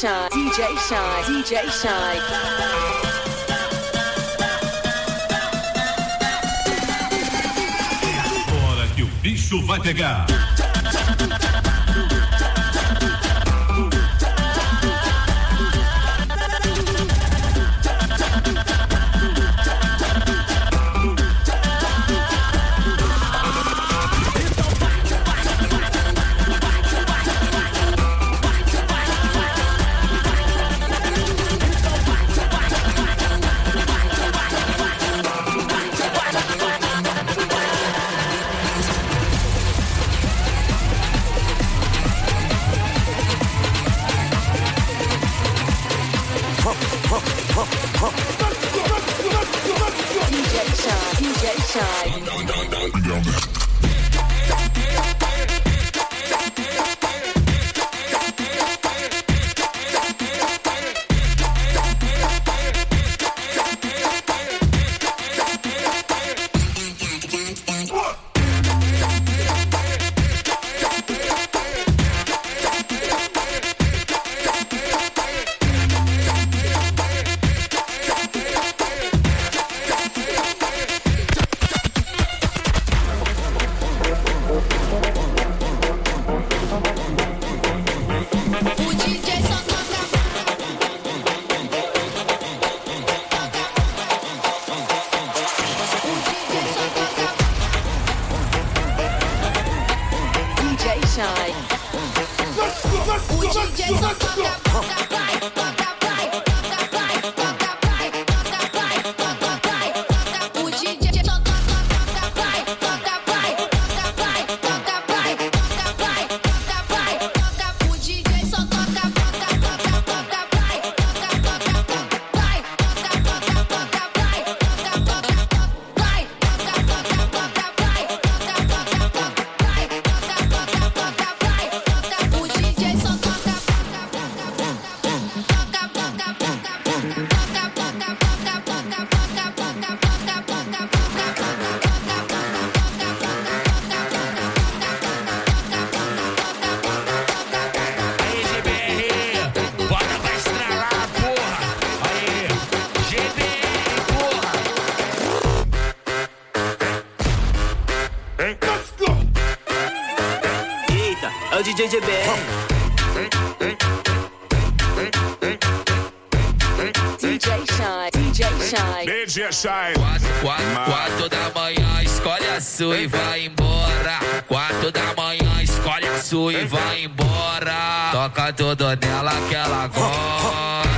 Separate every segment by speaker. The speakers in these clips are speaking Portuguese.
Speaker 1: Shine. DJ Shine. DJ Shine.
Speaker 2: O bicho vai pegar.
Speaker 1: shy. Let's
Speaker 3: go, let's go, let's go. DJ
Speaker 4: GBR.
Speaker 5: DJ
Speaker 1: Shine. DJ Shine.
Speaker 6: DJ Shine.
Speaker 4: Quatro, quatro, quatro da manhã, escolhe a sua e vai embora. Quatro da manhã, escolhe a sua e vai embora. Toca tudo nela que ela gosta.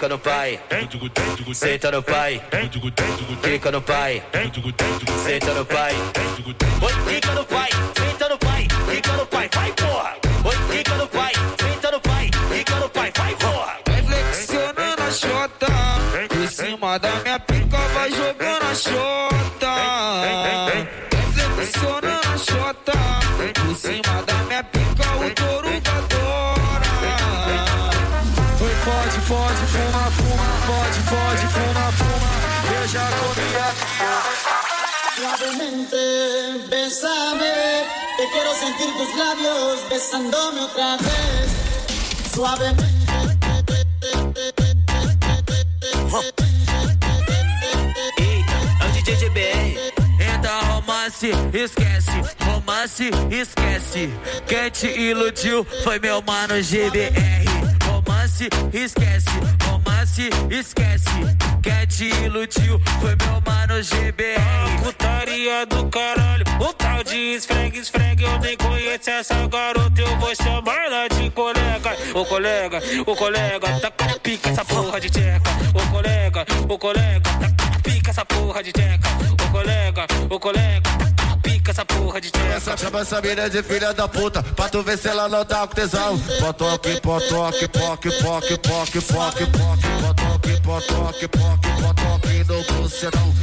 Speaker 5: Fica no pai, senta no pai. Fica no pai, senta no pai. Oi, fica no pai, senta no pai. Fica no pai, vai porra. Oi, fica no pai, senta no pai. Fica no pai, vai porra.
Speaker 4: Vai flexionando a chota Por cima da minha pica vai jogando a chota Vai flexionando a chota Por cima da
Speaker 7: Suavemente, bésame, que quiero sentir tus labios besándome otra vez. Suavemente.
Speaker 5: É
Speaker 4: romance, esquece, romance, esquece. Quem te iludiu foi meu mano GBR. Romance, esquece, romance, esquece. Quem te iludiu foi meu mano GBR.
Speaker 8: Putaria do caralho, um tal de esfregue, esfregue. Eu nem conheço essa garota, eu vou chamar ela de colega. Ô colega, ô colega, tá pica essa porra de tcheca. Ô colega, ô colega, tá pica essa porra de tcheca. Ô colega, ô colega, tá pica essa porra de tcheca.
Speaker 3: Essa chama essa mina de filha da puta, pra tu ver se ela não tá com tesão. Potoque, potoque, poque, poque, poque, poque, poque, potoque, potoque, poque, potoque no bucetão.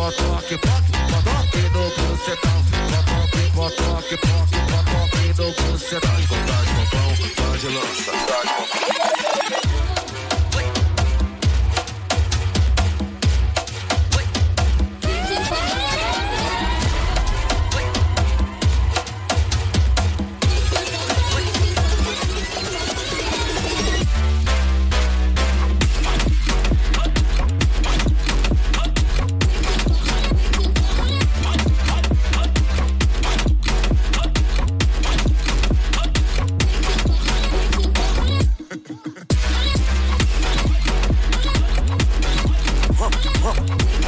Speaker 3: Poque, potoque no bucetão. Potoque, potoque, poque, potoque no bucetão. Vontade, popão, vontade, lança. Vontade,
Speaker 4: Oh.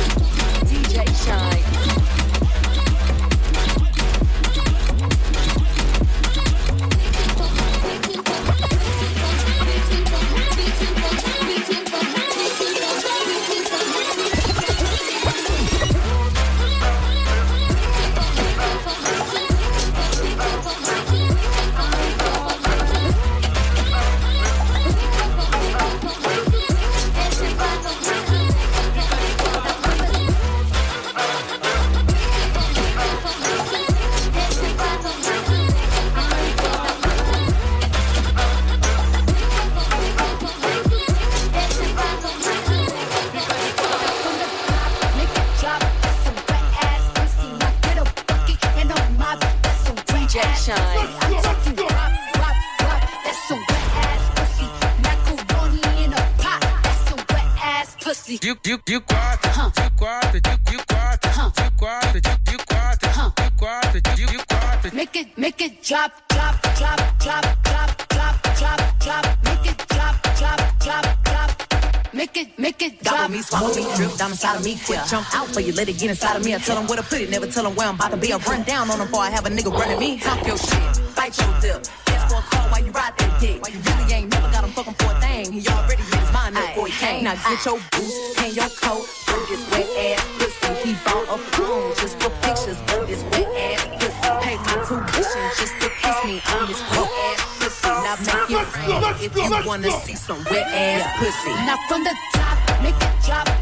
Speaker 9: Make it, make it drop, drop, drop, drop, Make it, make it.
Speaker 10: Gobble me, swallow me, drip down inside of me. Quick jump out for you, let it get inside of me. I tell them where to put it, never tell them where I'm about to be. I run down on them before I have a nigga running me. Talk your shit, bite your lip. Ask for a call while you ride that dick. Why You really ain't never got him fucking for a thing. He already made his mind up before he came. Now get your boots and your coat for this wet ass pussy. He bought a phone just for pictures of this wet ass pussy. Pay my tuition just to kiss me on this wet ass Now make it rain if you wanna see some wet ass pussy.
Speaker 9: Now from the top, make it drop.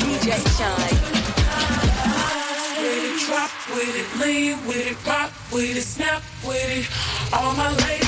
Speaker 1: DJ Shine.
Speaker 11: With it, drop with it, lean with it, pop with it, snap with it. All my ladies.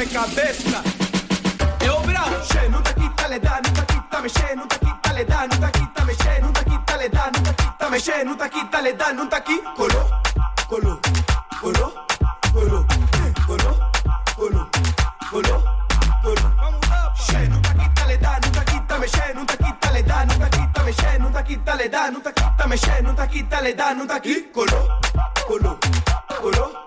Speaker 12: de cabeza. Eu
Speaker 13: bravo, sceno, da quitta le dà, nuda quitta me sceno, da quitta le dà, nuda quitta me sceno, da quitta le dà, nuda quitta me sceno, da quitta le dà, nuda chi colò, colò, colò, colò, colò, colò, colò, colò. Sceno, da quitta le dà, nuda quitta me sceno, da quitta le dà, nuda quitta me sceno, da quitta le dà, nuda quitta me sceno, da quitta le dà, nuda chi colò, colò, colò.